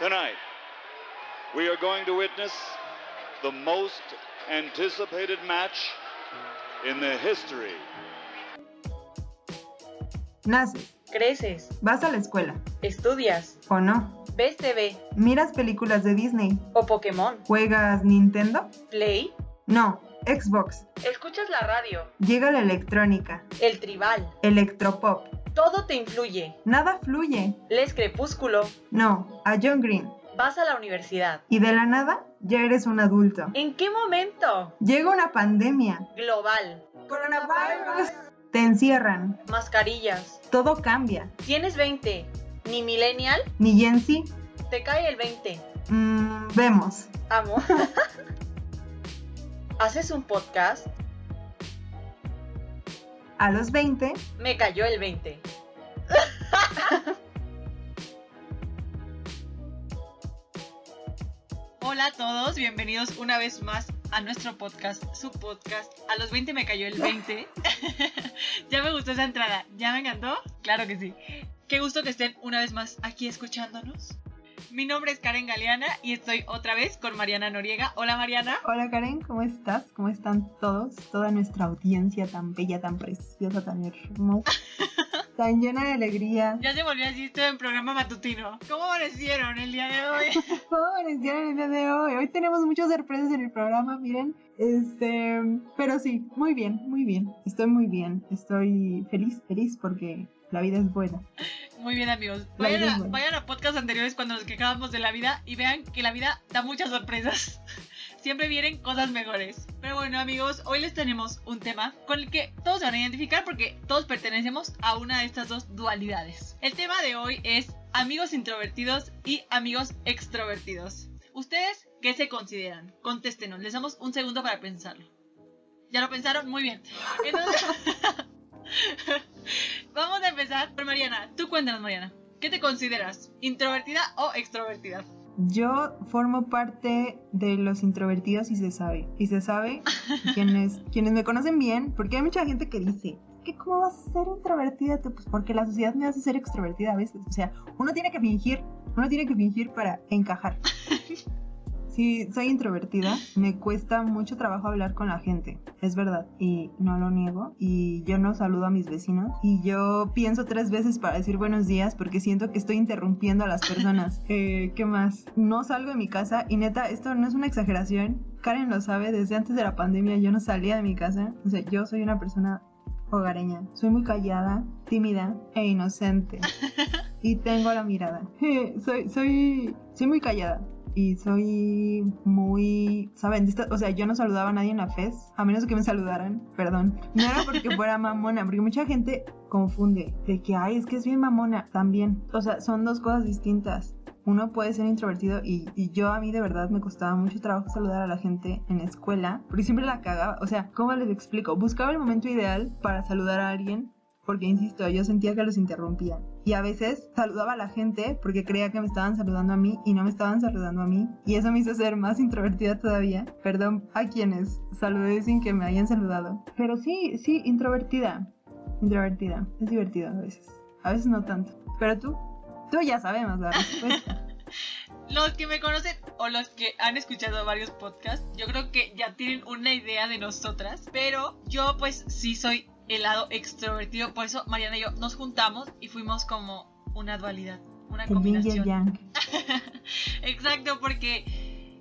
Tonight, we are going to witness the most anticipated match in the history. Naces, Creces, vas a la escuela, estudias, o no, ves TV miras películas de Disney, o Pokémon, juegas Nintendo, Play, no, Xbox, escuchas la radio, llega la electrónica, el tribal, electropop, todo te influye. nada fluye, Lees Crepúsculo, no, a John Green, vas a la universidad. y de la nada ya eres un adulto. ¿En qué momento? Llega una pandemia, Global, coronavirus, te encierran, mascarillas. todo cambia, Tienes 20, ni millennial, ni Gen Z, te cae el 20. mm, vemos. Amo. Haces un podcast, A los 20, me cayó el 20. Hola a todos, bienvenidos una vez más a nuestro podcast, su podcast. A los 20 me cayó el 20. ya me gustó esa entrada, ¿ya me encantó? Claro que sí. Qué gusto que estén una vez más aquí escuchándonos. Mi nombre es Karen Galeana y estoy otra vez con Mariana Noriega. Hola Mariana. Hola Karen, ¿cómo estás? ¿Cómo están todos? Toda nuestra audiencia tan bella, tan preciosa, tan hermosa, tan llena de alegría. Ya se volvió así, estoy en programa matutino. ¿Cómo amanecieron el día de hoy? ¿Cómo amanecieron el día de hoy? Hoy tenemos muchas sorpresas en el programa, miren. Este, pero sí, muy bien, muy bien. Estoy muy bien. Estoy feliz, feliz porque la vida es buena. Muy bien amigos, vayan a, vayan a podcasts anteriores cuando nos quejábamos de la vida y vean que la vida da muchas sorpresas. Siempre vienen cosas mejores. Pero bueno amigos, hoy les tenemos un tema con el que todos se van a identificar porque todos pertenecemos a una de estas dos dualidades. El tema de hoy es amigos introvertidos y amigos extrovertidos. ¿Ustedes qué se consideran? Contéstenos, les damos un segundo para pensarlo. ¿Ya lo pensaron? Muy bien. Entonces... Vamos a empezar por Mariana. Tú cuéntanos, Mariana. ¿Qué te consideras? ¿Introvertida o extrovertida? Yo formo parte de los introvertidos y se sabe. Y se sabe quienes, quienes me conocen bien, porque hay mucha gente que dice, que cómo vas a ser introvertida? Pues porque la sociedad me hace ser extrovertida a veces. O sea, uno tiene que fingir, uno tiene que fingir para encajar. Sí, soy introvertida, me cuesta mucho trabajo hablar con la gente, es verdad, y no lo niego, y yo no saludo a mis vecinos, y yo pienso tres veces para decir buenos días porque siento que estoy interrumpiendo a las personas. Eh, ¿Qué más? No salgo de mi casa, y neta, esto no es una exageración, Karen lo sabe, desde antes de la pandemia yo no salía de mi casa, o sea, yo soy una persona hogareña, soy muy callada, tímida e inocente, y tengo la mirada. soy, soy, soy muy callada y soy muy, ¿saben? O sea, yo no saludaba a nadie en la FES, a menos que me saludaran, perdón. No era porque fuera mamona, porque mucha gente confunde de que, ay, es que es bien mamona también. O sea, son dos cosas distintas. Uno puede ser introvertido y, yo a mí de verdad me costaba mucho trabajo saludar a la gente en la escuela, porque siempre la cagaba. O sea, ¿cómo les explico? Buscaba el momento ideal para saludar a alguien porque insisto, yo sentía que los interrumpía. Y a veces saludaba a la gente porque creía que me estaban saludando a mí y no me estaban saludando a mí. Y eso me hizo ser más introvertida todavía. Perdón a quienes saludé sin que me hayan saludado. Pero sí, sí, introvertida. Introvertida. Es divertido a veces. A veces no tanto. Pero tú, tú ya sabemos la respuesta. Los que me conocen o los que han escuchado varios podcasts, yo creo que ya tienen una idea de nosotras, pero yo pues sí soy el lado extrovertido, por eso Mariana y yo nos juntamos y fuimos como una dualidad, una El combinación. yang. Exacto, porque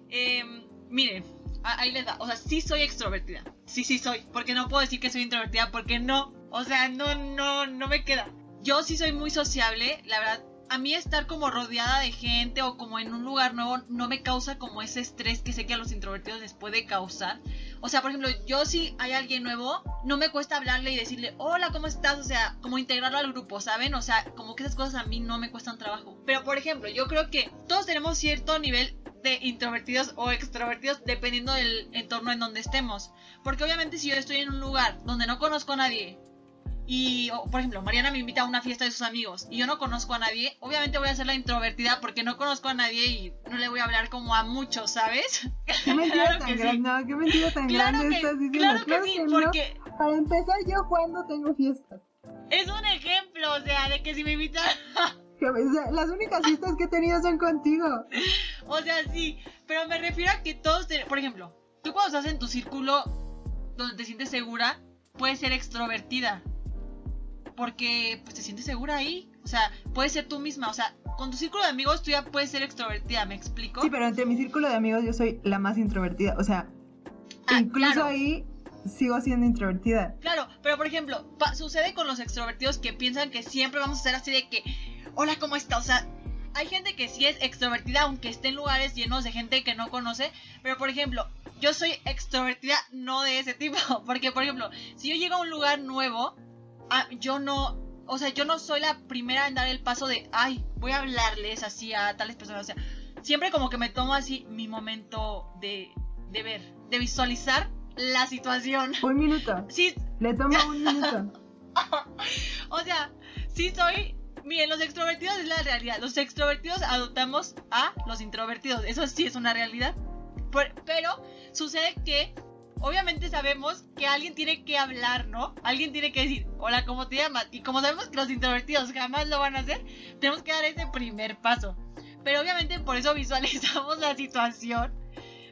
em, miren, ahí les da, o sea, sí soy extrovertida, sí, sí soy, porque no puedo decir que soy introvertida, porque no, o sea, no, no, no me queda. Yo sí soy muy sociable, la verdad. A mí estar como rodeada de gente o como en un lugar nuevo no me causa como ese estrés que sé que a los introvertidos les puede causar. O sea, por ejemplo, yo si hay alguien nuevo, no me cuesta hablarle y decirle, hola, ¿cómo estás? O sea, como integrarlo al grupo, ¿saben? O sea, como que esas cosas a mí no me cuestan trabajo. Pero, por ejemplo, yo creo que todos tenemos cierto nivel de introvertidos o extrovertidos dependiendo del entorno en donde estemos. Porque obviamente si yo estoy en un lugar donde no conozco a nadie y, por ejemplo, Mariana me invita a una fiesta de sus amigos y yo no conozco a nadie, obviamente voy a ser la introvertida porque no conozco a nadie y no le voy a hablar como a muchos, ¿sabes? Qué mentira Claro tan que sí. grande, no, qué mentira tan Claro grande que, estás diciendo. claro que sí, porque Para empezar, yo cuando tengo fiestas. es un ejemplo, o sea, de que si me invitan... Las únicas citas que he tenido son contigo. O sea, sí, pero me refiero a que todos, te- por ejemplo, tú cuando estás en tu círculo donde te sientes segura, puedes ser extrovertida. Porque pues te sientes segura ahí. O sea, puedes ser tú misma. O sea, con tu círculo de amigos tú ya puedes ser extrovertida, ¿me explico? Sí, pero entre mi círculo de amigos yo soy la más introvertida. O sea, Ah, incluso claro. ahí sigo siendo introvertida. Claro, pero por ejemplo, sucede con los extrovertidos que piensan que siempre vamos a ser así de que, hola, ¿cómo está? O sea, hay gente que sí es extrovertida, aunque esté en lugares llenos de gente que no conoce, pero por ejemplo, yo soy extrovertida no de ese tipo, porque por ejemplo, si yo llego a un lugar nuevo, ah, yo no, o sea, yo no soy la primera en dar el paso de, ay, voy a hablarles así a tales personas, o sea, siempre como que me tomo así mi momento de, de ver, de visualizar la situación. Un minuto. Sí, Le toma un minuto. o sea, sí soy. Miren, los extrovertidos es la realidad. Los extrovertidos adoptamos a los introvertidos. Eso sí es una realidad. Pero sucede que, obviamente sabemos que alguien tiene que hablar, ¿no? Alguien tiene que decir, hola, ¿cómo te llamas? Y como sabemos que los introvertidos jamás lo van a hacer, tenemos que dar ese primer paso. Pero obviamente por eso visualizamos la situación.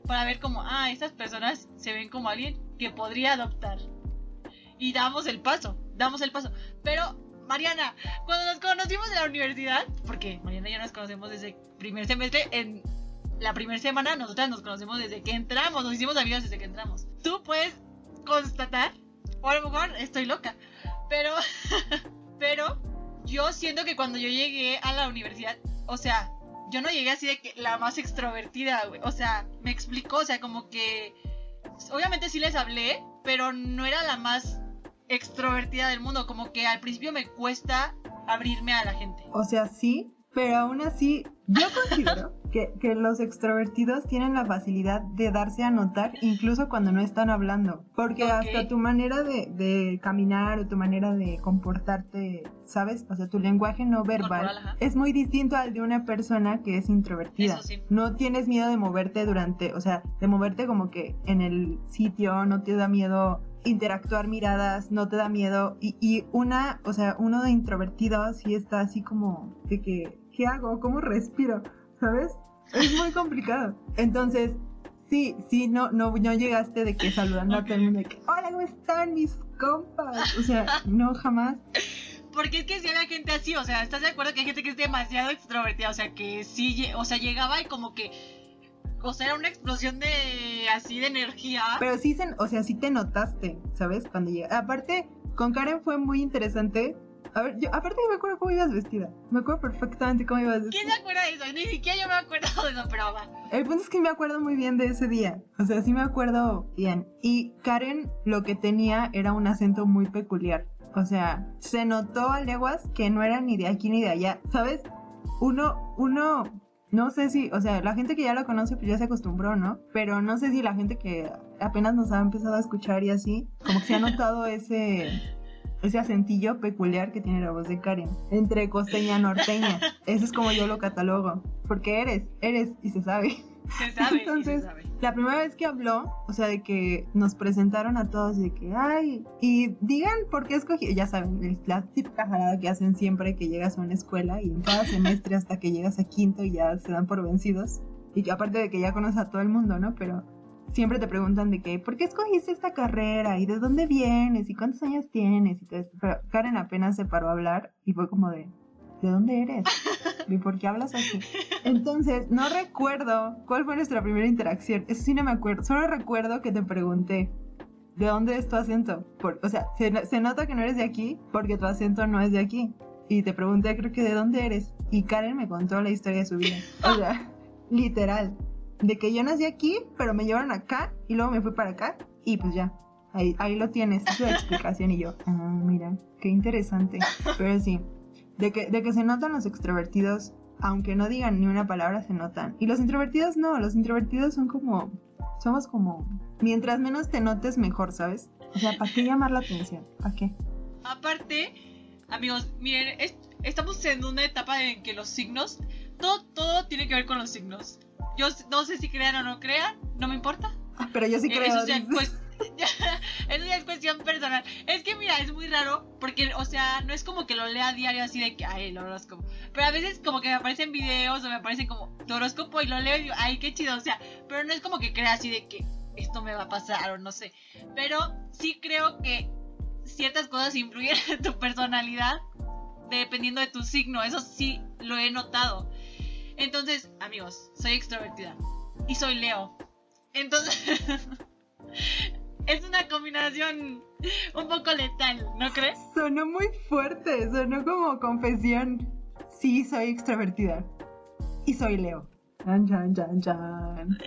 Para ver como, ah, estas personas se ven como alguien que podría adoptar y damos el paso, damos el paso. Pero, Mariana, cuando nos conocimos en la universidad, porque Mariana y yo nos conocemos desde primer semestre, en la primera semana nosotras nos conocemos desde que entramos, nos hicimos amigas desde que entramos. Tú puedes constatar, o a lo mejor estoy loca, pero, pero yo siento que cuando yo llegué a la universidad, o sea, yo no llegué así de la más extrovertida. O sea, me explicó, o sea, como que obviamente sí les hablé, pero no era la más extrovertida del mundo. Como que al principio me cuesta abrirme a la gente. O sea, sí, pero aún así, yo considero que, que los extrovertidos tienen la facilidad de darse a notar incluso cuando no están hablando. Porque hasta tu manera de, de caminar o tu manera de comportarte, ¿sabes? O sea, tu lenguaje no verbal Corporal, es muy distinto al de una persona que es introvertida. Sí. No tienes miedo de moverte durante, o sea, de moverte como que en el sitio, no te da miedo interactuar miradas, no te da miedo. Y, y una, o sea, uno de introvertido sí está así como de que, ¿qué hago? ¿Cómo respiro? ¿Sabes? Es muy complicado. Entonces, sí, sí, no, no, no llegaste de que saludando a todo el mundo de que, hola, ¿cómo están mis compas? O sea, no, jamás. Porque es que si había gente así, o sea, ¿estás de acuerdo que hay gente que es demasiado extrovertida? O sea, que sí, o sea, llegaba y como que, o sea, era una explosión de, así, de energía. Pero sí, se, o sea, sí te notaste, ¿sabes? Cuando llega. Aparte, con Karen fue muy interesante. A ver, yo, aparte me acuerdo cómo ibas vestida. Me acuerdo perfectamente cómo ibas ¿Quién vestida. se acuerda de eso? Ni siquiera yo me acuerdo de eso, pero va. El punto es que me acuerdo muy bien de ese día. O sea, sí me acuerdo bien. Y Karen lo que tenía era un acento muy peculiar. O sea, se notó a leguas que no era ni de aquí ni de allá. ¿Sabes? Uno, uno, no sé si, o sea, la gente que ya lo conoce pues ya se acostumbró, ¿no? Pero no sé si la gente que apenas nos ha empezado a escuchar y así, como que se ha notado ese, ese acentillo peculiar que tiene la voz de Karen. Entre costeña y norteña. Eso es como yo lo catalogo. Porque eres, eres y se sabe. Se sabe, Entonces, se sabe. La primera vez que habló, o sea, de que nos presentaron a todos, de que, ay, y digan por qué escogí, ya saben, la típica jalada que hacen siempre que llegas a una escuela y en cada semestre hasta que llegas a quinto y ya se dan por vencidos. Y que aparte de que ya conoces a todo el mundo, ¿no? Pero siempre te preguntan de que, ¿por qué escogiste esta carrera? ¿Y de dónde vienes? ¿Y cuántos años tienes? Y todo eso. Pero Karen apenas se paró a hablar y fue como de, ¿de dónde eres? ¿Y por qué hablas así? Entonces, no recuerdo cuál fue nuestra primera interacción. Eso sí no me acuerdo. Solo recuerdo que te pregunté, ¿de dónde es tu acento? Por- o sea, se, se nota que no eres de aquí porque tu acento no es de aquí. Y te pregunté, creo que, ¿de dónde eres? Y Karen me contó la historia de su vida. O sea, literal. De que yo nací aquí, pero me llevaron acá y luego me fui para acá y pues ya. Ahí, ahí lo tienes, es la explicación y yo, ah, mira, qué interesante. Pero sí, de que, de que se notan los extrovertidos, aunque no digan ni una palabra, se notan. Y los introvertidos no, los introvertidos son como, somos como, mientras menos te notes, mejor, ¿sabes? O sea, ¿para qué llamar la atención? ¿Para qué? Aparte, amigos, miren, es- estamos en una etapa en que los signos, todo, todo tiene que ver con los signos. Yo no sé si crean o no crean, no me importa. Ah, Pero yo sí Eh, creo. eso dices. pues, Eso ya es cuestión personal. Es que mira, es muy raro porque, o sea, no es como que lo lea a diario así de que, ay, el horóscopo. Pero a veces como que me aparecen videos o me aparecen como tu horóscopo y lo leo y digo, ay, qué chido. O sea, pero no es como que crea así de que esto me va a pasar o no sé. Pero sí creo que ciertas cosas influyen en tu personalidad dependiendo de tu signo. Eso sí lo he notado. Entonces, amigos, soy extrovertida y soy Leo. Entonces, es una combinación un poco letal, ¿no crees? Sonó muy fuerte, sonó como confesión. Sí, soy extrovertida. Y soy Leo. Chan, chan, chan, chan.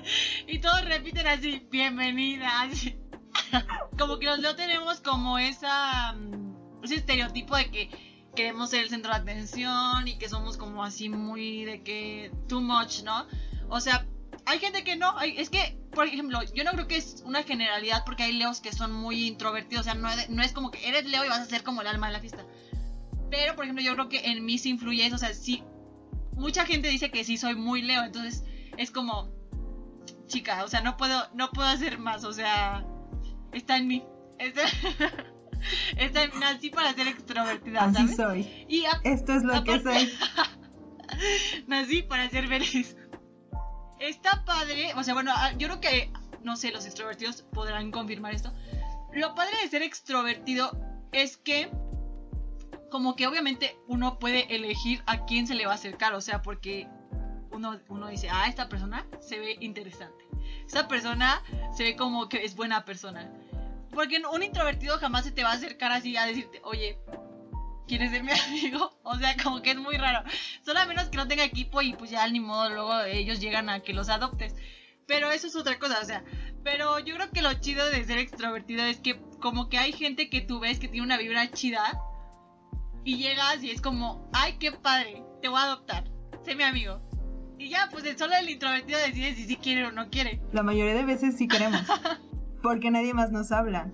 Y todos repiten así, bienvenida. así. Como que los Leo tenemos como esa, mm, ese estereotipo de que queremos ser el centro de atención y que somos como así muy de que too much, ¿no? O sea, hay gente que no, hay- es que, por ejemplo, yo no creo que es una generalidad porque hay leos que son muy introvertidos, o sea, no, no es como que eres leo y vas a ser como el alma de la fiesta. Pero, por ejemplo, yo creo que en mí sí influye eso, o sea, sí, mucha gente dice que sí soy muy leo, entonces es como, chica, o sea, no puedo, no puedo hacer más, o sea, está en mí. Está, está en- nací para ser extrovertida, Así ¿sabes? soy. Y a- Esto es lo que soy. nací para ser feliz. Está padre, o sea, bueno, ah, yo creo que, no sé, los extrovertidos podrán confirmar esto. Lo padre de ser extrovertido es que, como que obviamente uno puede elegir a quién se le va a acercar, o sea, porque uno, uno dice, ah, esta persona se ve interesante. Esta persona se ve como que es buena persona. Porque un introvertido jamás se te va a acercar así a decirte, oye, ¿quieres ser mi amigo? O sea, como que es muy raro. Solo a menos que no tenga equipo y pues ya ni modo, luego ellos llegan a que los adoptes. Pero eso es otra cosa, o sea. Pero yo creo que lo chido de ser extrovertido es que como que hay gente que tú ves que tiene una vibra chida y llegas y es como, ay, qué padre, te voy a adoptar, sé mi amigo. Y ya, pues solo el introvertido decide si sí quiere o no quiere. La mayoría de veces sí queremos. Porque nadie más nos habla.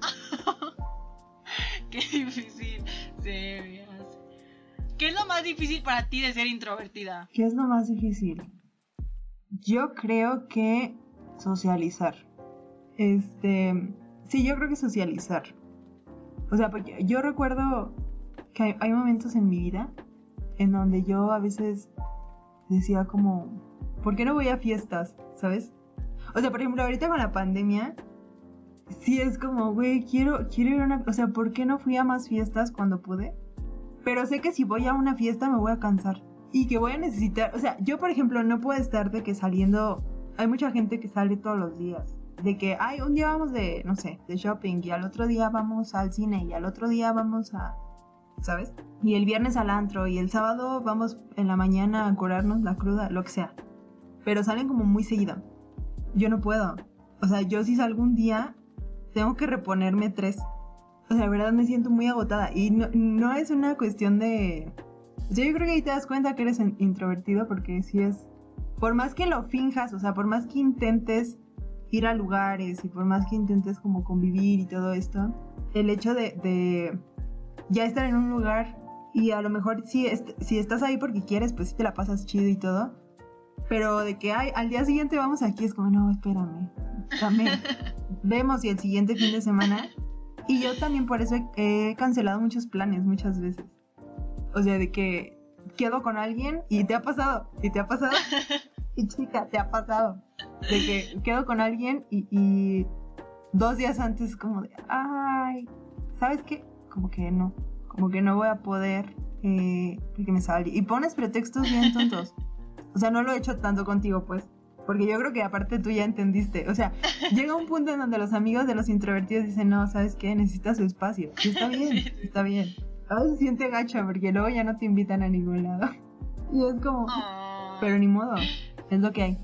Qué difícil hace. ¿Qué es lo más difícil para ti de ser introvertida? ¿Qué es lo más difícil? Yo creo que socializar. Este, sí, yo creo que socializar. O sea, porque yo recuerdo que hay, hay momentos en mi vida en donde yo a veces decía como, ¿por qué no voy a fiestas? ¿Sabes? O sea, por ejemplo, ahorita con la pandemia, sí es como, güey, quiero, quiero ir a una... O sea, ¿por qué no fui a más fiestas cuando pude? Pero sé que si voy a una fiesta me voy a cansar. Y que voy a necesitar... O sea, yo por ejemplo no puedo estar de que saliendo... Hay mucha gente que sale todos los días. De que, ay, un día vamos de, no sé, de shopping y al otro día vamos al cine y al otro día vamos a... ¿Sabes? Y el viernes al antro y el sábado vamos en la mañana a curarnos la cruda, lo que sea. Pero salen como muy seguido. Yo no puedo. O sea, yo si salgo un día, tengo que reponerme tres. O sea, la verdad me siento muy agotada. Y no, no es una cuestión de... O sea, yo creo que ahí te das cuenta que eres in- introvertido porque si es... Por más que lo finjas, o sea, por más que intentes ir a lugares y por más que intentes como convivir y todo esto, el hecho de, de ya estar en un lugar y a lo mejor si, est- si estás ahí porque quieres, pues sí te la pasas chido y todo. Pero de que ay, al día siguiente vamos aquí, es como, no, espérame. Dame, vemos y el siguiente fin de semana. Y yo también por eso he, he cancelado muchos planes muchas veces. O sea, de que quedo con alguien y te ha pasado, y te ha pasado. Y chica, te ha pasado. De que quedo con alguien y, y dos días antes como de, ay, ¿sabes qué? Como que no, como que no voy a poder eh, porque me sale. Y pones pretextos bien tontos. O sea, no lo he hecho tanto contigo, pues. Porque yo creo que aparte tú ya entendiste. O sea, llega un punto en donde los amigos de los introvertidos dicen, no, ¿sabes qué? Necesitas su espacio. Y está bien, está bien. A veces se siente gacho porque luego ya no te invitan a ningún lado. Y es como, Oh. pero ni modo, es lo que hay.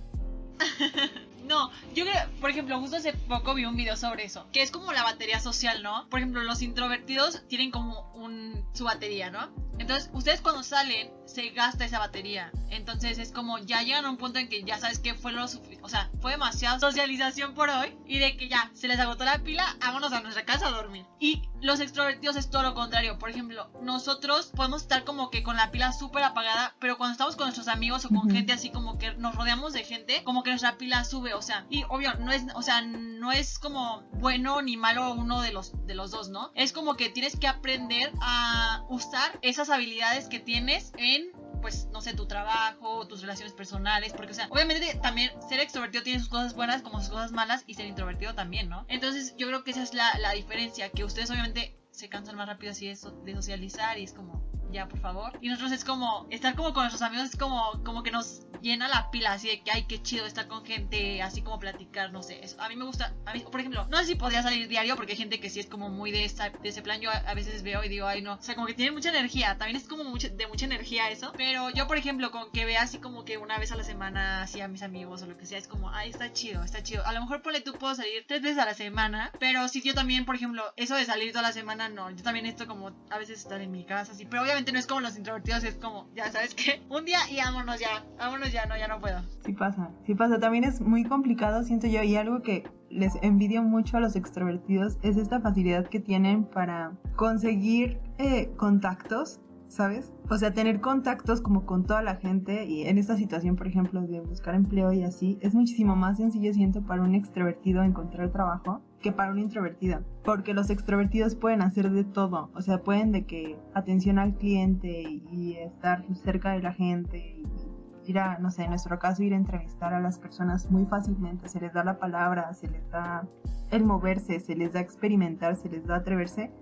No, yo creo, por ejemplo, justo hace poco vi un video sobre eso, que es como la batería social, ¿no? Por ejemplo, los introvertidos tienen como un su batería, ¿no? Entonces, ustedes cuando salen se gasta esa batería. Entonces es como ya llegan a un punto en que ya sabes que fue lo o sea, fue demasiada socialización por hoy y de que ya se les agotó la pila, vámonos a nuestra casa a dormir. Y los extrovertidos es todo lo contrario. Por ejemplo, nosotros podemos estar como que con la pila súper apagada, pero cuando estamos con nuestros amigos o con Ujú. gente así como que nos rodeamos de gente, como que nuestra pila sube, o sea, y obvio, no es, o sea, no es como bueno ni malo uno de los, de los dos, ¿no? Es como que tienes que aprender a usar esas habilidades que tienes en pues, no sé, tu trabajo, tus relaciones personales, porque, o sea, obviamente también ser extrovertido tiene sus cosas buenas como sus cosas malas y ser introvertido también, ¿no? Entonces yo creo que esa es la, la diferencia, que ustedes obviamente se cansan más rápido así de, de socializar y es como, ya, por favor. Y nosotros es como, estar como con nuestros amigos es como, como que nos llena la pila, así de que, ay, qué chido estar con gente, así como platicar, no sé. Eso, a mí me gusta, a mí, por ejemplo, no sé si podría salir diario, porque hay gente que sí es como muy de, esa, de ese plan, yo a, veces veo y digo, ay, no, o sea, como que tiene mucha energía, también es como mucho, de mucha energía eso, pero yo, por ejemplo, con que vea así como que una vez a la semana, así a mis amigos o lo que sea, es como, ay, está chido, está chido. A lo mejor, ponle tú, puedo salir tres veces a la semana, pero si yo también, por ejemplo, eso de salir toda la semana, no, yo también esto como a veces estar en mi casa, así, pero obviamente no es como los introvertidos, es como, ya sabes que, un día y vámonos ya, vámonos ya, no, ya no puedo. Sí pasa, sí pasa. También es muy complicado, siento yo, y algo que les envidio mucho a los extrovertidos es esta facilidad que tienen para conseguir eh, contactos, ¿sabes? O sea, tener contactos como con toda la gente y en esta situación, por ejemplo, de buscar empleo y así, es muchísimo más sencillo, siento, para un extrovertido encontrar trabajo que para un introvertido. Porque los extrovertidos pueden hacer de todo. O sea, pueden de que atención al cliente y estar cerca de la gente y ir a, no sé, en nuestro caso, ir a entrevistar a las personas muy fácilmente. Se les da la palabra, se les da el moverse, se les da experimentar, se les da atreverse.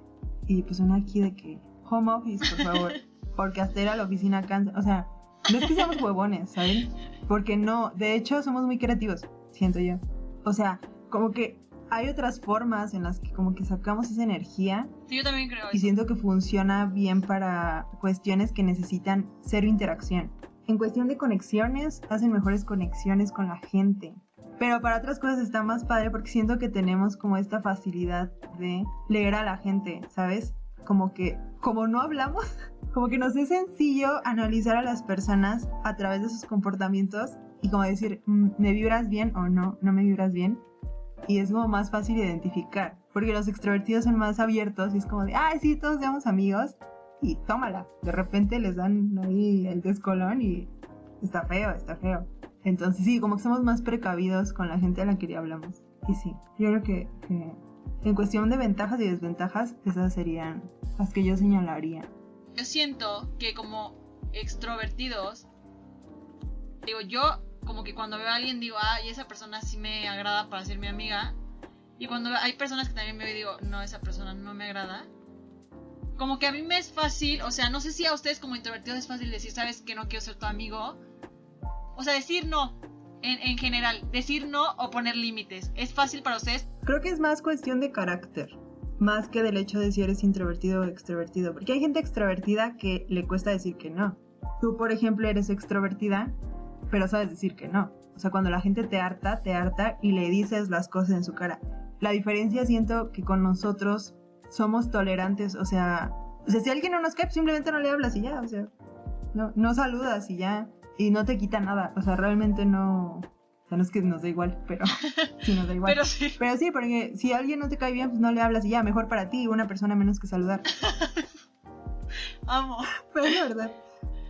Y pues uno aquí de que, home office, por favor. Porque hasta ir a la oficina cansa. O sea, no es que seamos huevones, ¿saben? Porque no, de hecho somos muy creativos, siento yo. O sea, como que hay otras formas en las que como que sacamos esa energía. Sí, yo también creo. Y siento que funciona bien para cuestiones que necesitan cero interacción. En cuestión de conexiones, hacen mejores conexiones con la gente. Pero para otras cosas está más padre porque siento que tenemos como esta facilidad de leer a la gente, ¿sabes? Como que, como no hablamos, como que nos es sencillo analizar a las personas a través de sus comportamientos y como decir, mm, ¿me vibras bien o no? ¿No me vibras bien? Y es como más fácil identificar, porque los extrovertidos son más abiertos y es como de, ay, sí, todos seamos amigos, y tómala. De repente les dan ahí el descolón y está feo, está feo. Entonces sí, como que somos más precavidos con la gente a la que ya hablamos. Y sí, yo creo que, en cuestión de ventajas y desventajas, esas serían las que yo señalaría. Yo siento que como extrovertidos, digo, yo como que cuando veo a alguien digo, ah, y esa persona sí me agrada para ser mi amiga. Y cuando hay personas que también veo y digo, no, esa persona no me agrada como que a mí me es fácil, o sea, no sé si a ustedes como introvertidos es fácil decir, sabes que no quiero ser tu amigo. O sea, decir no, en, en general, decir no o poner límites. ¿Es fácil para ustedes? Creo que es más cuestión de carácter, más que del hecho de si eres introvertido o extrovertido. Porque hay gente extrovertida que le cuesta decir que no. Tú, por ejemplo, eres extrovertida, pero sabes decir que no. O sea, cuando la gente te harta, te harta y le dices las cosas en su cara. La diferencia siento que con nosotros somos tolerantes, o sea, o sea, si alguien no nos cae, pues simplemente no le hablas y ya, o sea, no, no saludas y ya, y no te quita nada, o sea, realmente no, o sea, no es que nos da igual, pero sí nos da igual. pero sí. Pero sí, porque si alguien no te cae bien, pues no le hablas y ya, mejor para ti, una persona menos que saludar. Amo. Pero es verdad.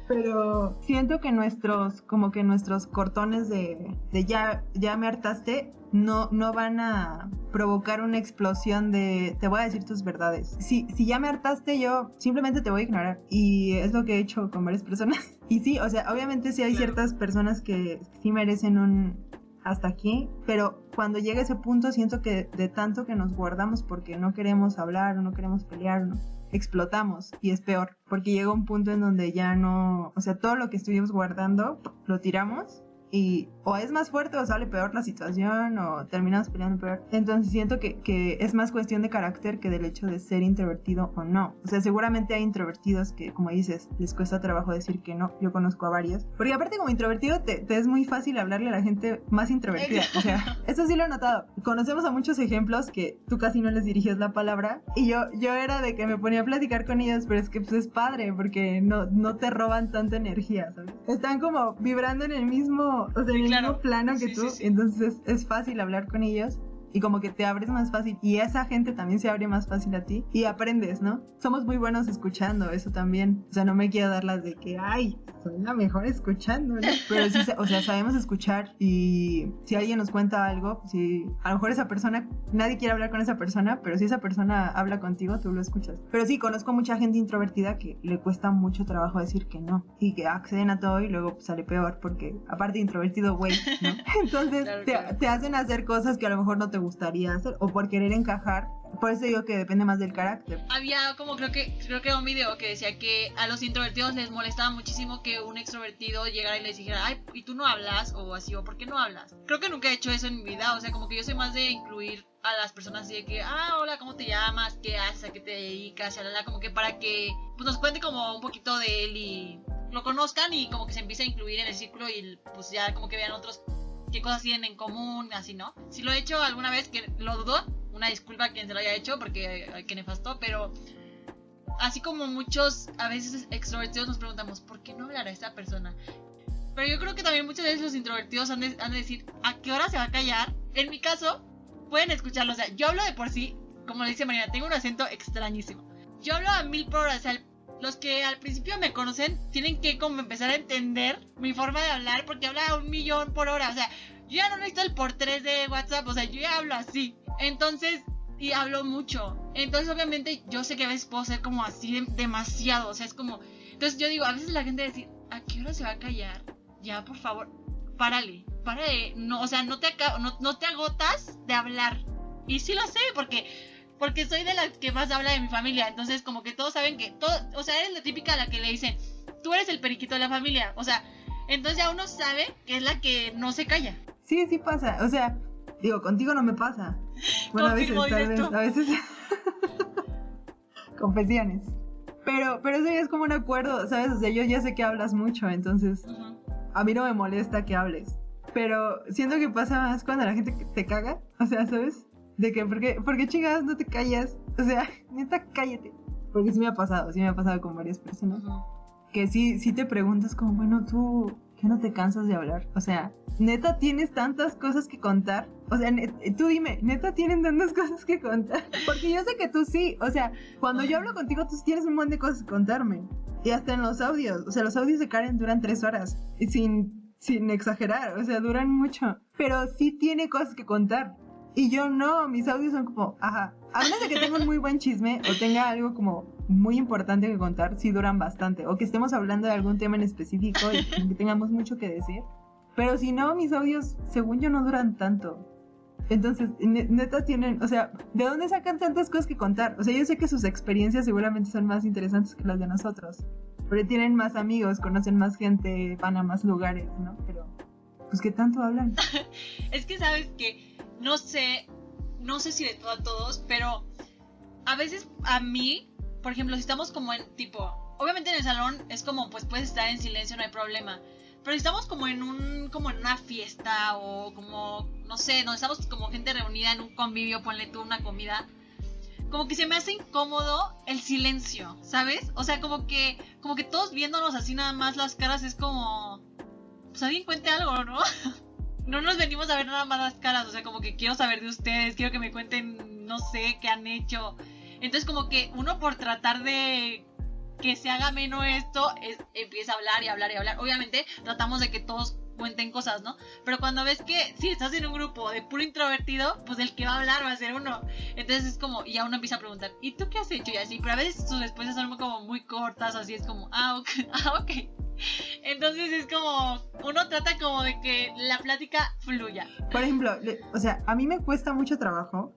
Pero siento que nuestros, como que nuestros cortones de, de ya, ya me hartaste, no, no van a provocar una explosión de te voy a decir tus verdades. Si, si ya me hartaste, yo simplemente te voy a ignorar. Y es lo que he hecho con varias personas. Y sí, o sea, obviamente sí hay ciertas personas que sí merecen un hasta aquí, pero cuando llega ese punto siento que de tanto que nos guardamos porque no queremos hablar o no queremos pelear, ¿no? Explotamos y es peor, porque llega un punto en donde ya no, o sea, todo lo que estuvimos guardando lo tiramos y o es más fuerte o sale peor la situación o terminamos peleando peor. Entonces siento que, que, es más cuestión de carácter que del hecho de ser introvertido o no. O sea, seguramente hay introvertidos que, como dices, les cuesta trabajo decir que no. Yo conozco a varios. Porque aparte como introvertido te, te es muy fácil hablarle a la gente más introvertida. O sea, eso sí lo he notado. Conocemos a muchos ejemplos que tú casi no les diriges la palabra y yo, yo era de que me ponía a platicar con ellos, pero es que pues es padre porque no, no te roban tanta energía, ¿sabes? Están como vibrando en el mismo o sea, en el mismo plano que tú, entonces es fácil hablar con ellos y como que te abres más fácil y esa gente también se abre más fácil a ti y aprendes, ¿no? Somos muy buenos escuchando, eso también. O sea, no me quiero dar las de que, ay, soy la mejor escuchando, ¿no? Pero sí, o sea, sabemos escuchar y si alguien nos cuenta algo, si a lo mejor esa persona, nadie quiere hablar con esa persona, pero si esa persona habla contigo, tú lo escuchas. Pero sí, conozco mucha gente introvertida que le cuesta mucho trabajo decir que no y que acceden a todo y luego sale peor porque aparte introvertido, güey, ¿no? Entonces te, te hacen hacer cosas que a lo mejor no te gustaría hacer o por querer encajar por eso digo que depende más del carácter. Había como creo que creo que un video que decía que a los introvertidos les molestaba muchísimo que un extrovertido llegara y les dijera, ay, ¿y tú no hablas? O así, o ¿por qué no hablas? Creo que nunca he hecho eso en mi vida, o sea, como que yo sé más de incluir a las personas así de que, ah, hola, ¿cómo te llamas? ¿Qué haces? ¿A qué te dedicas? como que para que pues, nos cuente como un poquito de él y lo conozcan y como que se empiece a incluir en el círculo y pues ya como que vean otros qué cosas tienen en común, así, ¿no? Si lo he hecho alguna vez, que lo dudo, una disculpa a quien se lo haya hecho porque hay que nefastó, pero así como muchos a veces extrovertidos nos preguntamos, ¿por qué no hablará esta persona? Pero yo creo que también muchas veces los introvertidos han de, han de decir, ¿a qué hora se va a callar? En mi caso, pueden escucharlo, o sea, yo hablo de por sí, como le dice Marina, tengo un acento extrañísimo. Yo hablo a mil por hora, o sea, los que al principio me conocen tienen que como empezar a entender mi forma de hablar porque habla a un millón por hora, o sea, yo ya no necesito el por tres de WhatsApp, o sea, yo ya hablo así. Entonces, y hablo mucho. Entonces, obviamente, yo sé que a veces puedo ser como así demasiado. O sea, es como. Entonces, yo digo, a veces la gente dice, ¿a qué hora se va a callar? Ya, por favor, párale. Párale. No, o sea, no te, no, no te agotas de hablar. Y sí lo sé, porque. Porque soy de las que más habla de mi familia. Entonces, como que todos saben que. Todo, o sea, eres la típica a la que le dicen, tú eres el periquito de la familia. O sea, entonces ya uno sabe que es la que no se calla. Sí, sí pasa. O sea, Digo, contigo no me pasa. Bueno, a veces, tal vez, a veces. Confesiones. Pero, pero eso ya es como un acuerdo, ¿sabes? O sea, yo ya sé que hablas mucho, entonces a mí no me molesta que hables. Pero siento que pasa más cuando la gente te caga, o sea, ¿sabes? De que, ¿por qué, ¿por qué chingadas no te callas? O sea, neta, cállate. Porque sí me ha pasado, sí me ha pasado con varias personas. Que sí, sí te preguntas como, bueno, tú, ¿qué no te cansas de hablar? O sea, neta tienes tantas cosas que contar. O sea, tú dime, neta tienen tantas cosas que contar. Porque yo sé que tú sí. O sea, cuando yo hablo contigo, tú tienes un montón de cosas que contarme. Y hasta en los audios. O sea, los audios de Karen duran tres horas. Sin, sin exagerar. O sea, duran mucho. Pero sí tiene cosas que contar. Y yo no, mis audios son como, ajá. A menos de que tenga un muy buen chisme o tenga algo como muy importante que contar, sí duran bastante. O que estemos hablando de algún tema en específico y que tengamos mucho que decir. Pero si no, mis audios, según yo, no duran tanto. Entonces, neta tienen, o sea, ¿de dónde sacan tantas cosas que contar? O sea, yo sé que sus experiencias seguramente son más interesantes que las de nosotros. Pero tienen más amigos, conocen más gente, van a más lugares, ¿no? Pero, pues, ¿qué tanto hablan? es que sabes que, no sé, no sé si de todo a todos, pero a veces a mí, por ejemplo, si estamos como en tipo, obviamente en el salón es como, pues puedes estar en silencio, no hay problema. Pero estamos como en un como en una fiesta o como no sé, no estamos como gente reunida en un convivio, ponle tú una comida. Como que se me hace incómodo el silencio, ¿sabes? O sea, como que como que todos viéndonos así nada más las caras es como pues alguien cuente algo, ¿no? no nos venimos a ver nada más las caras, o sea, como que quiero saber de ustedes, quiero que me cuenten, no sé, qué han hecho. Entonces como que uno por tratar de que se haga menos esto, es, empieza a hablar y hablar y hablar. Obviamente tratamos de que todos cuenten cosas, ¿no? Pero cuando ves que si estás en un grupo de puro introvertido, pues el que va a hablar va a ser uno. Entonces es como, y ya uno empieza a preguntar, ¿y tú qué has hecho? Y así, pero a veces sus respuestas son como muy cortas, así es como, ah, ok, ah, ok. Entonces es como, uno trata como de que la plática fluya. Por ejemplo, o sea, a mí me cuesta mucho trabajo.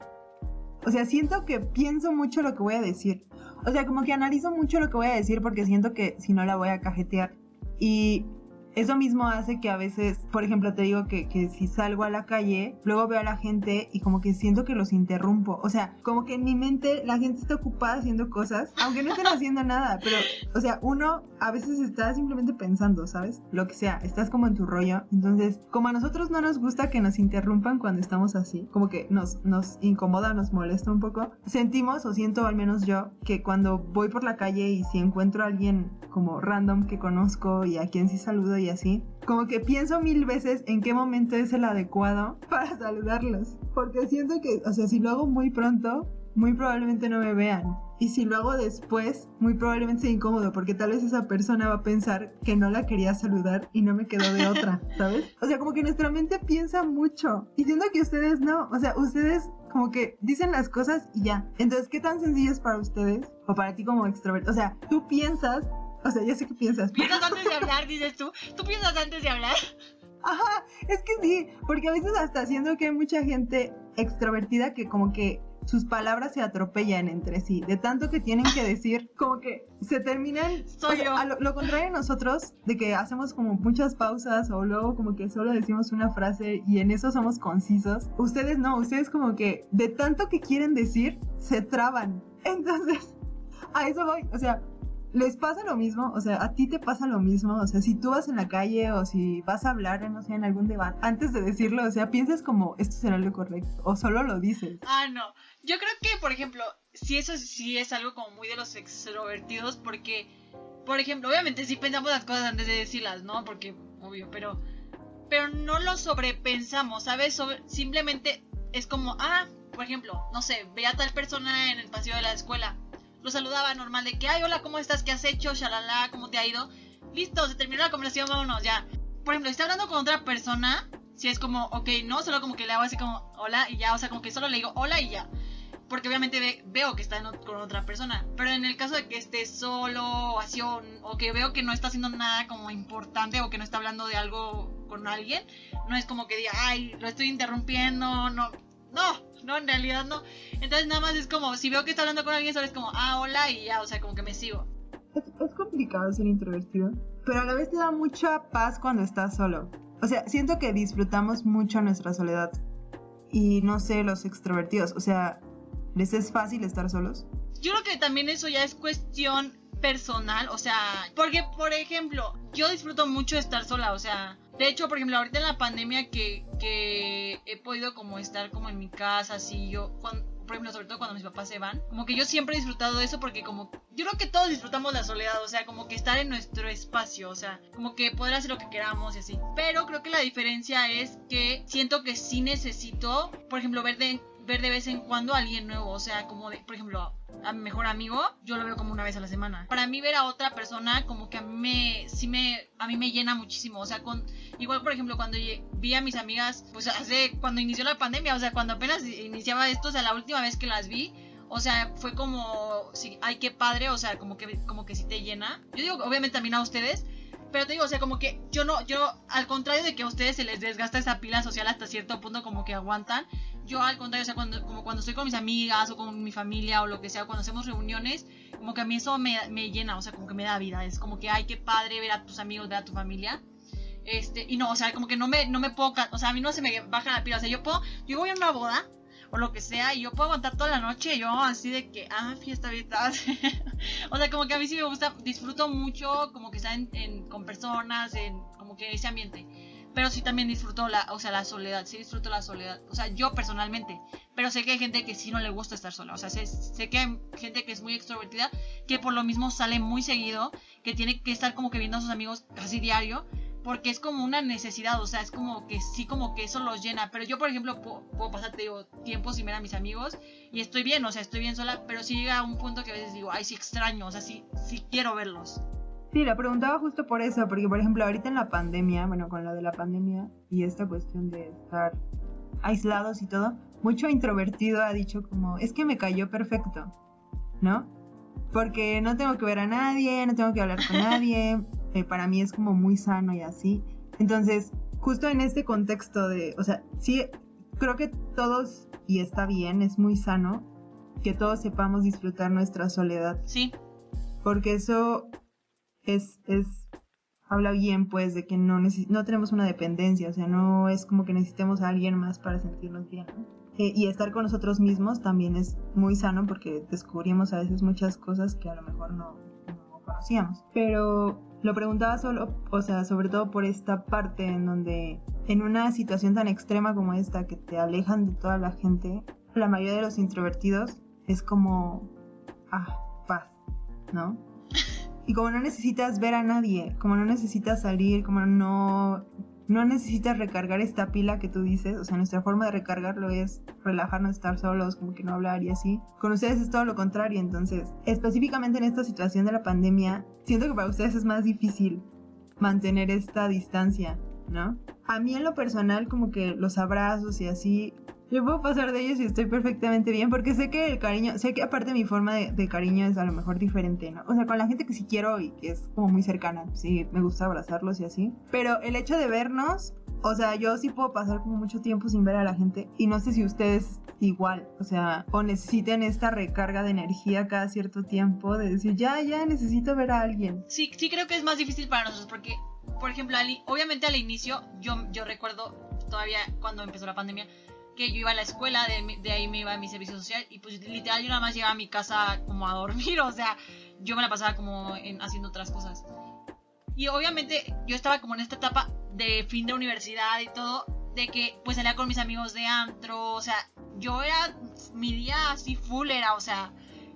O sea, siento que pienso mucho lo que voy a decir. O sea, como que analizo mucho lo que voy a decir porque siento que si no la voy a cajetear. Y eso mismo hace que a veces, por ejemplo, te digo que, que, si salgo a la calle, luego veo a la gente y como que siento que los interrumpo. O sea, como que en mi mente la gente está ocupada haciendo cosas, aunque no estén haciendo nada, pero, o sea, uno a veces está simplemente pensando, ¿sabes? Lo que sea, estás como en tu rollo. Entonces, como a nosotros no nos gusta que nos interrumpan cuando estamos así, como que nos, nos incomoda, nos molesta un poco, sentimos, o siento al menos yo, que cuando voy por la calle y si encuentro a alguien como random que conozco y a quien sí saludo y y así, como que pienso mil veces en qué momento es el adecuado para saludarlos. Porque siento que, o sea, si lo hago muy pronto, muy probablemente no me vean. Y si lo hago después, muy probablemente sea incómodo porque tal vez esa persona va a pensar que no la quería saludar y no me quedó de otra, ¿sabes? O sea, como que nuestra mente piensa mucho. Y siento que ustedes no, o sea, ustedes como que dicen las cosas y ya. Entonces, ¿qué tan sencillo es para ustedes o para ti como extrovertido? O sea, tú piensas, o sea, yo sé que piensas. ¿Piensas antes de hablar, dices tú? ¿Tú piensas antes de hablar? Ajá, es que sí, porque a veces hasta siento que hay mucha gente extrovertida que como que sus palabras se atropellan entre sí, de tanto que tienen que decir, como que se terminan. Soy yo. A lo, lo, contrario a nosotros, de que hacemos como muchas pausas o luego como que solo decimos una frase y en eso somos concisos. Ustedes no, ustedes como que de tanto que quieren decir, se traban. Entonces, a eso voy. O sea, les pasa lo mismo, o sea, a ti te pasa lo mismo, o sea, si tú vas en la calle o si vas a hablar, no sé, en algún debate, antes de decirlo, o sea, piensas como, esto será lo correcto, o solo lo dices. Ah, no. Yo creo que, por ejemplo, si eso sí es algo como muy de los extrovertidos, porque, por ejemplo, obviamente sí pensamos las cosas antes de decirlas, ¿no? Porque, obvio, pero, pero no lo sobrepensamos, ¿sabes? Sobre, simplemente es como, ah, por ejemplo, no sé, ve a tal persona en el pasillo de la escuela lo saludaba normal de que, ay, hola, ¿cómo estás? ¿Qué has hecho? Shalala, ¿cómo te ha ido? Listo, se terminó la conversación, vámonos, ya. Por ejemplo, si está hablando con otra persona, si es como, ok, no, solo como que le hago así como, hola, y ya, o sea, como que solo le digo, hola, y ya. Porque obviamente ve, veo que está en, con otra persona. Pero en el caso de que esté solo, o así, o, o que veo que no está haciendo nada como importante, o que no está hablando de algo con alguien, no es como que diga, ay, lo estoy interrumpiendo, no, no, no, en realidad no. Entonces nada más es como, si veo que está hablando con alguien, solo es como, ah, hola, y ya, o sea, como que me sigo. Es, es complicado ser introvertido, pero a la vez te da mucha paz cuando estás solo. O sea, siento que disfrutamos mucho nuestra soledad. Y no sé, los extrovertidos, o sea, ¿les es fácil estar solos? Yo creo que también eso ya es cuestión personal, o sea, porque por ejemplo, yo disfruto mucho estar sola, o sea, de hecho, por ejemplo, ahorita en la pandemia que, que he podido como estar como en mi casa, así yo, cuando, por ejemplo, sobre todo cuando mis papás se van, como que yo siempre he disfrutado de eso porque como, yo creo que todos disfrutamos la soledad, o sea, como que estar en nuestro espacio, o sea, como que poder hacer lo que queramos y así. Pero creo que la diferencia es que siento que sí necesito, por ejemplo, ver de, ver de vez en cuando a alguien nuevo, o sea, como de, por ejemplo, a mi mejor amigo, yo lo veo como una vez a la semana. Para mí ver a otra persona como que a mí me sí me a mí me llena muchísimo, o sea, con igual por ejemplo cuando vi a mis amigas, pues hace cuando inició la pandemia, o sea, cuando apenas iniciaba esto, o sea, la última vez que las vi, o sea, fue como sí, ay qué padre, o sea, como que como que sí te llena. Yo digo, obviamente también a ustedes, pero te digo, o sea, como que yo no, yo, al contrario de que a ustedes se les desgasta esa pila social hasta cierto punto, como que aguantan, yo al contrario, o sea, cuando, como cuando estoy con mis amigas o con mi familia o lo que sea, cuando hacemos reuniones, como que a mí eso me, me llena, o sea, como que me da vida, es como que, ay, qué padre ver a tus amigos, ver a tu familia. Este, y no, o sea, como que no me, no me puedo, o sea, a mí no se me baja la pila, o sea, yo puedo, yo voy a una boda, o lo que sea, y yo puedo aguantar toda la noche, yo así de que, ah, fiesta, fiesta. o sea, como que a mí sí me gusta, disfruto mucho como que estar en, en, con personas, en como que ese ambiente. Pero sí también disfruto la, o sea, la soledad, sí disfruto la soledad. O sea, yo personalmente. Pero sé que hay gente que sí no le gusta estar sola. O sea, sé, sé que hay gente que es muy extrovertida, que por lo mismo sale muy seguido, que tiene que estar como que viendo a sus amigos casi diario porque es como una necesidad, o sea, es como que sí, como que eso los llena. Pero yo, por ejemplo, puedo, puedo pasar, te digo, tiempo sin ver a mis amigos y estoy bien, o sea, estoy bien sola, pero sí llega a un punto que a veces digo, ay, sí extraño, o sea, sí, sí quiero verlos. Sí, la preguntaba justo por eso, porque por ejemplo, ahorita en la pandemia, bueno, con lo de la pandemia y esta cuestión de estar aislados y todo, mucho introvertido ha dicho como, es que me cayó perfecto, ¿no? Porque no tengo que ver a nadie, no tengo que hablar con nadie, eh, para mí es como muy sano y así. Entonces, justo en este contexto de, o sea, sí, creo que todos, y está bien, es muy sano, que todos sepamos disfrutar nuestra soledad. Sí. Porque eso es, es habla bien, pues, de que no, no tenemos una dependencia, o sea, no es como que necesitemos a alguien más para sentirnos bien, eh, y estar con nosotros mismos también es muy sano porque descubrimos a veces muchas cosas que a lo mejor no, no conocíamos. Pero lo preguntaba solo, o sea, sobre todo por esta parte en donde en una situación tan extrema como esta que te alejan de toda la gente, la mayoría de los introvertidos es como, ah, paz, ¿no? Y como no necesitas ver a nadie, como no necesitas salir, como no no necesitas recargar esta pila que tú dices, o sea, nuestra forma de recargarlo es relajarnos, estar solos, como que no hablar y así. Con ustedes es todo lo contrario, entonces, específicamente en esta situación de la pandemia, siento que para ustedes es más difícil mantener esta distancia, ¿no? A mí en lo personal, como que los abrazos y así, yo puedo pasar de ellos y estoy perfectamente bien porque sé que el cariño, sé que aparte mi forma de, cariño es a lo mejor diferente, ¿no? O sea, con la gente que sí quiero y que es como muy cercana, sí, me gusta abrazarlos y así. Pero el hecho de vernos, o sea, yo sí puedo pasar como mucho tiempo sin ver a la gente y no sé si ustedes igual, o sea, o necesiten esta recarga de energía cada cierto tiempo de decir, ya, ya, necesito ver a alguien. Sí, sí creo que es más difícil para nosotros porque, por ejemplo, obviamente al inicio, yo, yo recuerdo todavía cuando empezó la pandemia, que yo iba a la escuela, de, ahí me iba a mi servicio social y pues literal yo nada más llegaba a mi casa como a dormir, o sea, yo me la pasaba como en, haciendo otras cosas. Y obviamente yo estaba como en esta etapa de fin de universidad y todo, de que pues salía con mis amigos de antro, o sea, yo era, mi día así full era, o sea,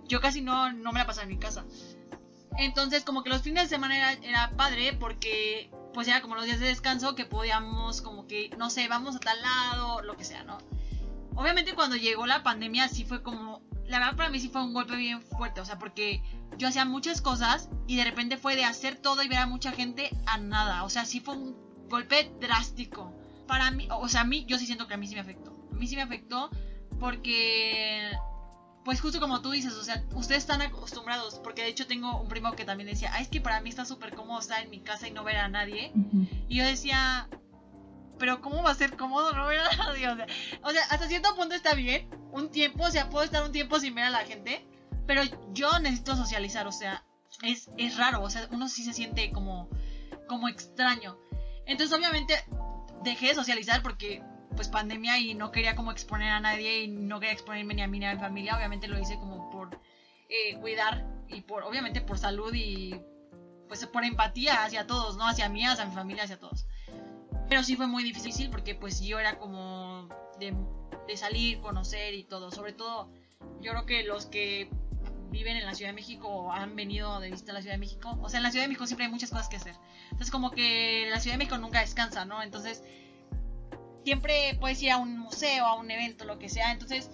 yo casi no, no me la pasaba en mi casa. Entonces como que los fines de semana era, era padre porque pues era como los días de descanso que podíamos como que, no sé, vamos a tal lado, lo que sea, ¿no? Obviamente cuando llegó la pandemia sí fue como, la verdad para mí sí fue un golpe bien fuerte, o sea, porque yo hacía muchas cosas y de repente fue de hacer todo y ver a mucha gente a nada, o sea, sí fue un golpe drástico. Para mí, o sea, a mí, yo sí siento que a mí sí me afectó. A mí sí me afectó porque pues justo como tú dices, o sea, ustedes están acostumbrados, porque de hecho tengo un primo que también decía, ah, es que para mí está súper cómodo estar en mi casa y no ver a nadie. Y yo decía, pero ¿cómo va a ser cómodo no ver a nadie? O sea, hasta cierto punto está bien, un tiempo, o sea, puedo estar un tiempo sin ver a la gente, pero yo necesito socializar, o sea, es, es raro, o sea, uno sí se siente como, como extraño. Entonces, obviamente, dejé de socializar porque pues pandemia y no quería como exponer a nadie y no quería exponerme ni a mí ni a mi familia. Obviamente lo hice como por eh, cuidar y por, obviamente por salud y pues por empatía hacia todos, ¿no? Hacia mí, hacia mi familia, hacia todos. Pero sí fue muy difícil porque pues yo era como de, de salir, conocer y todo. Sobre todo, yo creo que los que viven en la Ciudad de México o han venido de visita a la Ciudad de México. O sea, en la Ciudad de México siempre hay muchas cosas que hacer. Entonces como que la Ciudad de México nunca descansa, ¿no? Entonces siempre puedes ir a un museo, a un evento, lo que sea. Entonces,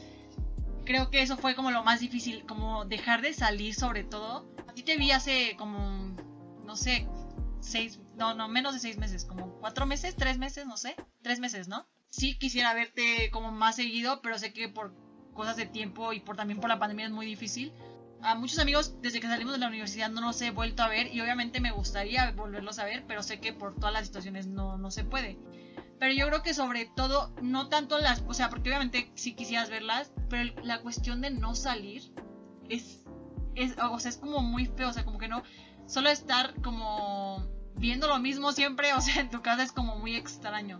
creo que eso fue como lo más difícil, como dejar de salir sobre todo. A ti te vi hace como, no sé, seis, no, no, menos de seis meses, como cuatro meses, tres meses, no sé, tres meses, ¿no? Sí quisiera verte como más seguido, pero sé que por cosas de tiempo y por también por la pandemia es muy difícil. A muchos amigos desde que salimos de la universidad no los he vuelto a ver y obviamente me gustaría volverlos a ver, pero sé que por todas las situaciones no, no se puede. Pero yo creo que sobre todo, no tanto las, o sea, porque obviamente si quisieras verlas, pero la cuestión de no salir es, es, o sea, es como muy feo, o sea, como que no, solo estar como viendo lo mismo siempre, o sea, en tu casa es como muy extraño.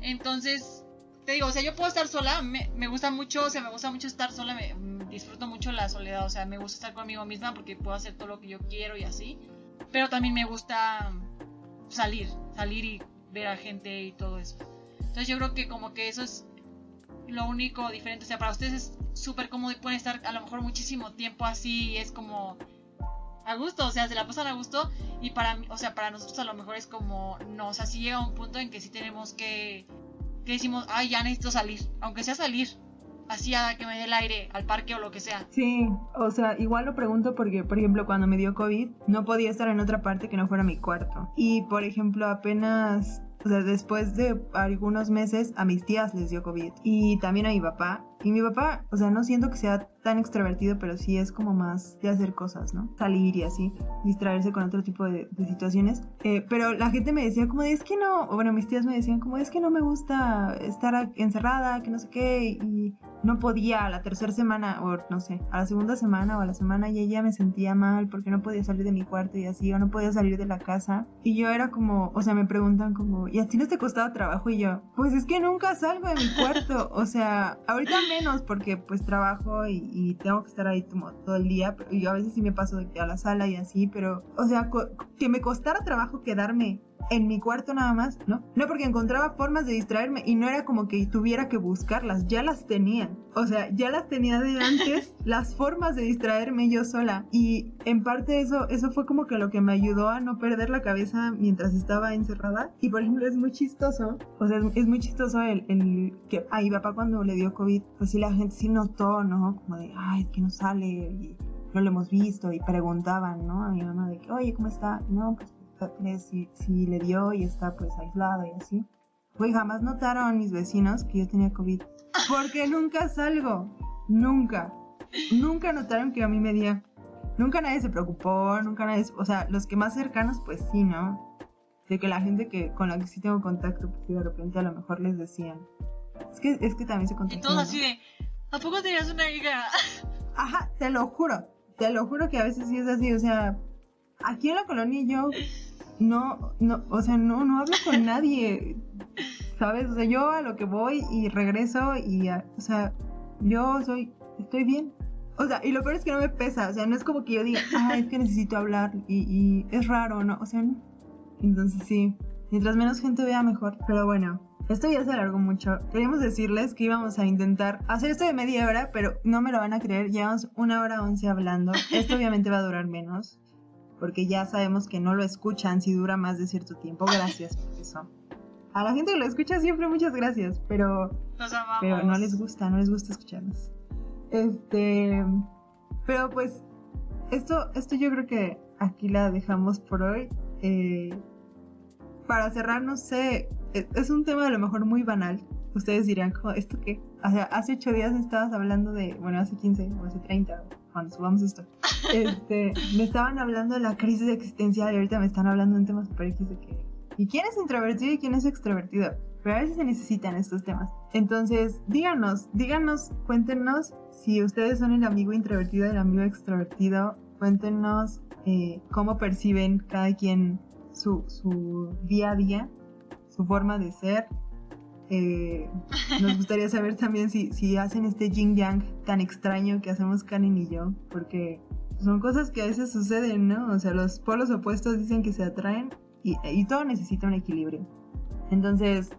Entonces, te digo, o sea, yo puedo estar sola, me, me gusta mucho, o sea, me gusta mucho estar sola, me, disfruto mucho la soledad, o sea, me gusta estar conmigo misma porque puedo hacer todo lo que yo quiero y así. Pero también me gusta salir, salir y ver a gente y todo eso. Entonces yo creo que como que eso es lo único diferente. O sea, para ustedes es súper cómodo y pueden estar a lo mejor muchísimo tiempo así y es como a gusto, o sea, se la pasan a gusto y para o sea, para nosotros a lo mejor es como, no, o sea, sí llega un punto en que sí tenemos que, que decimos, ay, ya necesito salir, aunque sea salir, así a que me dé el aire al parque o lo que sea. Sí, o sea, igual lo pregunto porque, por ejemplo, cuando me dio COVID, no podía estar en otra parte que no fuera mi cuarto. Y, por ejemplo, apenas o sea, después de algunos meses a mis tías les dio COVID y también a mi papá. Y mi papá, o sea, no siento que sea tan extrovertido, pero sí es como más de hacer cosas, ¿no? Salir y así, distraerse con otro tipo de, situaciones. Eh, pero la gente me decía como, es que no, o bueno, mis tías me decían como, es que no me gusta estar encerrada, que no sé qué, y no podía a la tercera semana, o no sé, a la segunda semana o a la semana y ella me sentía mal porque no podía salir de mi cuarto y así, o no podía salir de la casa. Y yo era como, o sea, me preguntan como, ¿y a ti no te costaba trabajo? Y yo, pues es que nunca salgo de mi cuarto, o sea, ahorita menos porque pues trabajo y, tengo que estar ahí como todo el día, pero yo a veces sí me paso de a la sala y así, pero, o sea, que me costara trabajo quedarme en mi cuarto nada más, ¿no? No, porque encontraba formas de distraerme y no era como que tuviera que buscarlas, ya las tenía. O sea, ya las tenía de antes, las formas de distraerme yo sola. Y en parte eso, eso fue como que lo que me ayudó a no perder la cabeza mientras estaba encerrada. Y por ejemplo, es muy chistoso, o sea, es, muy chistoso el, el que a mi papá cuando le dio COVID, pues sí la gente sí notó, ¿no? Como de, ay, que no sale y no lo hemos visto y preguntaban, ¿no? A mi mamá de que, oye, ¿cómo está? No, pues si, si le dio y está pues aislado y así. Pues jamás notaron mis vecinos que yo tenía COVID. Porque nunca salgo. Nunca. Nunca notaron que a mí me dio. Nunca nadie se preocupó, nunca nadie... O sea, los que más cercanos, pues sí, ¿no? De que la gente que con la que sí tengo contacto, pues de repente a lo mejor les decían. Es que, es que también se contagian. Y todo así de, ¿a poco tenías una hija? Ajá, te lo juro. Te lo juro que a veces sí es así. O sea, aquí en la colonia yo no, no, o sea, no, no hablo con nadie, ¿sabes? O sea, yo a lo que voy y regreso y, o sea, yo soy, estoy bien. O sea, y lo peor es que no me pesa, o sea, no es como que yo diga, ah, es que necesito hablar y, y es raro, ¿no? O sea, no. Entonces sí, mientras menos gente vea mejor, pero bueno. Esto ya se alargó mucho. Queríamos decirles que íbamos a intentar hacer esto de media hora, pero no me lo van a creer. Llevamos una hora once hablando. Esto obviamente va a durar menos porque ya sabemos que no lo escuchan si dura más de cierto tiempo. Gracias por eso. A la gente que lo escucha siempre muchas gracias, pero, pero no les gusta, no les gusta escucharnos. Este, pero pues esto, esto yo creo que aquí la dejamos por hoy. Eh, para cerrar, no sé, es un tema a lo mejor muy banal. Ustedes dirán, ¿esto qué? O sea, hace ocho días estabas hablando de, bueno, hace 15 o hace 30, cuando subamos esto, este, me estaban hablando de la crisis existencial y ahorita me están hablando de un tema super X de que... ¿Y quién es introvertido y quién es extrovertido? Pero a veces se necesitan estos temas. Entonces, díganos, díganos, cuéntenos si ustedes son el amigo introvertido, el amigo extrovertido. Cuéntenos eh, cómo perciben cada quien su, su día a día, su forma de ser. Eh, nos gustaría saber también si, si hacen este yin yang tan extraño que hacemos Karen y yo, porque son cosas que a veces suceden, ¿no? O sea, los polos opuestos dicen que se atraen y, y todo necesita un equilibrio. Entonces,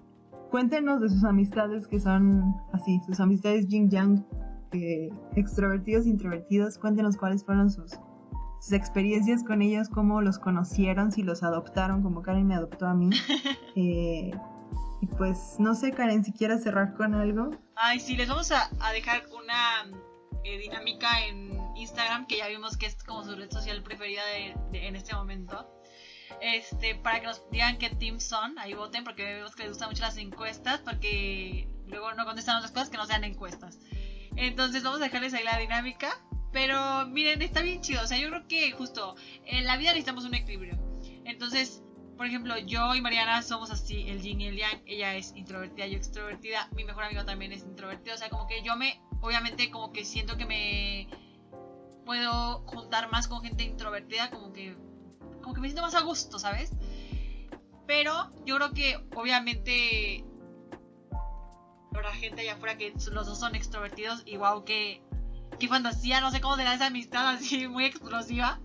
cuéntenos de sus amistades que son así, sus amistades yin yang, eh, extrovertidos, introvertidos, cuéntenos cuáles fueron sus, sus experiencias con ellos, cómo los conocieron, si los adoptaron, como Karen me adoptó a mí. Eh, y pues no sé, Karen, si quieres cerrar con algo. Ay, sí, les vamos a, dejar una eh, dinámica en Instagram, que ya vimos que es como su red social preferida en este momento. Este, para que nos digan qué team son, ahí voten, porque vemos que les gustan mucho las encuestas, porque luego no contestan otras cosas que no sean encuestas. Entonces vamos a dejarles ahí la dinámica. Pero miren, está bien chido. O sea, yo creo que justo en la vida necesitamos un equilibrio. Entonces, por ejemplo, yo y Mariana somos así, el yin y el yang. Ella es introvertida, yo extrovertida. Mi mejor amigo también es introvertido. O sea, como que yo me, obviamente, como que siento que me puedo juntar más con gente introvertida, como que, como que me siento más a gusto, ¿sabes? Pero yo creo que, obviamente, habrá gente allá afuera que los dos son extrovertidos wow, que qué fantasía, no sé cómo será esa amistad así muy explosiva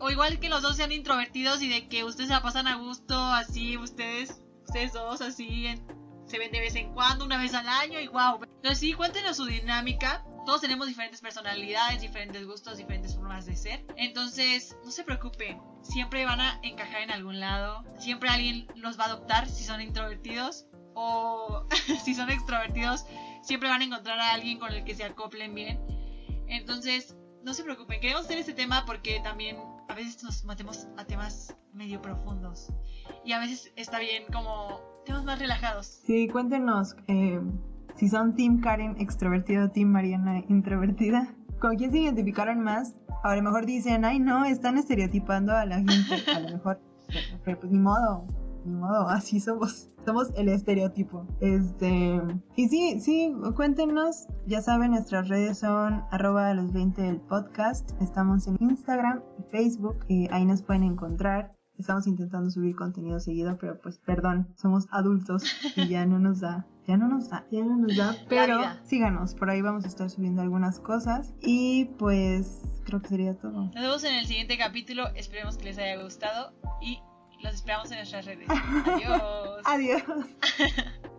o igual que los dos sean introvertidos y de que ustedes se la pasan a gusto, así, ustedes, ustedes dos, así, se ven de vez en cuando, una vez al año y wow. Entonces sí, cuéntenos su dinámica. Todos tenemos diferentes personalidades, diferentes gustos, diferentes formas de ser. Entonces, no se preocupen. Siempre van a encajar en algún lado. Siempre alguien los va a adoptar si son introvertidos. O si son extrovertidos, siempre van a encontrar a alguien con el que se acoplen bien. Entonces, no se preocupen. Queremos hacer este tema porque también a veces nos matemos a temas medio profundos. Y a veces está bien como temas más relajados. Sí, cuéntenos eh, si son Team Karen extrovertido, Team Mariana introvertida. ¿Con quién se identificaron más? A lo mejor dicen, ay no, están estereotipando a la gente. A lo mejor, pero pues ni modo, ni modo, así somos somos el estereotipo. Este, y sí, sí, cuéntenos, ya saben, nuestras redes son arroba los 20 del podcast, estamos en Instagram y Facebook, ahí nos pueden encontrar. Estamos intentando subir contenido seguido, pero pues perdón, somos adultos y ya no nos da ya no nos da, ya no nos da, pero síganos, por ahí vamos a estar subiendo algunas cosas y pues creo que sería todo. Nos vemos en el siguiente capítulo, esperemos que les haya gustado y Los esperamos en nuestras redes. Adiós. Adiós.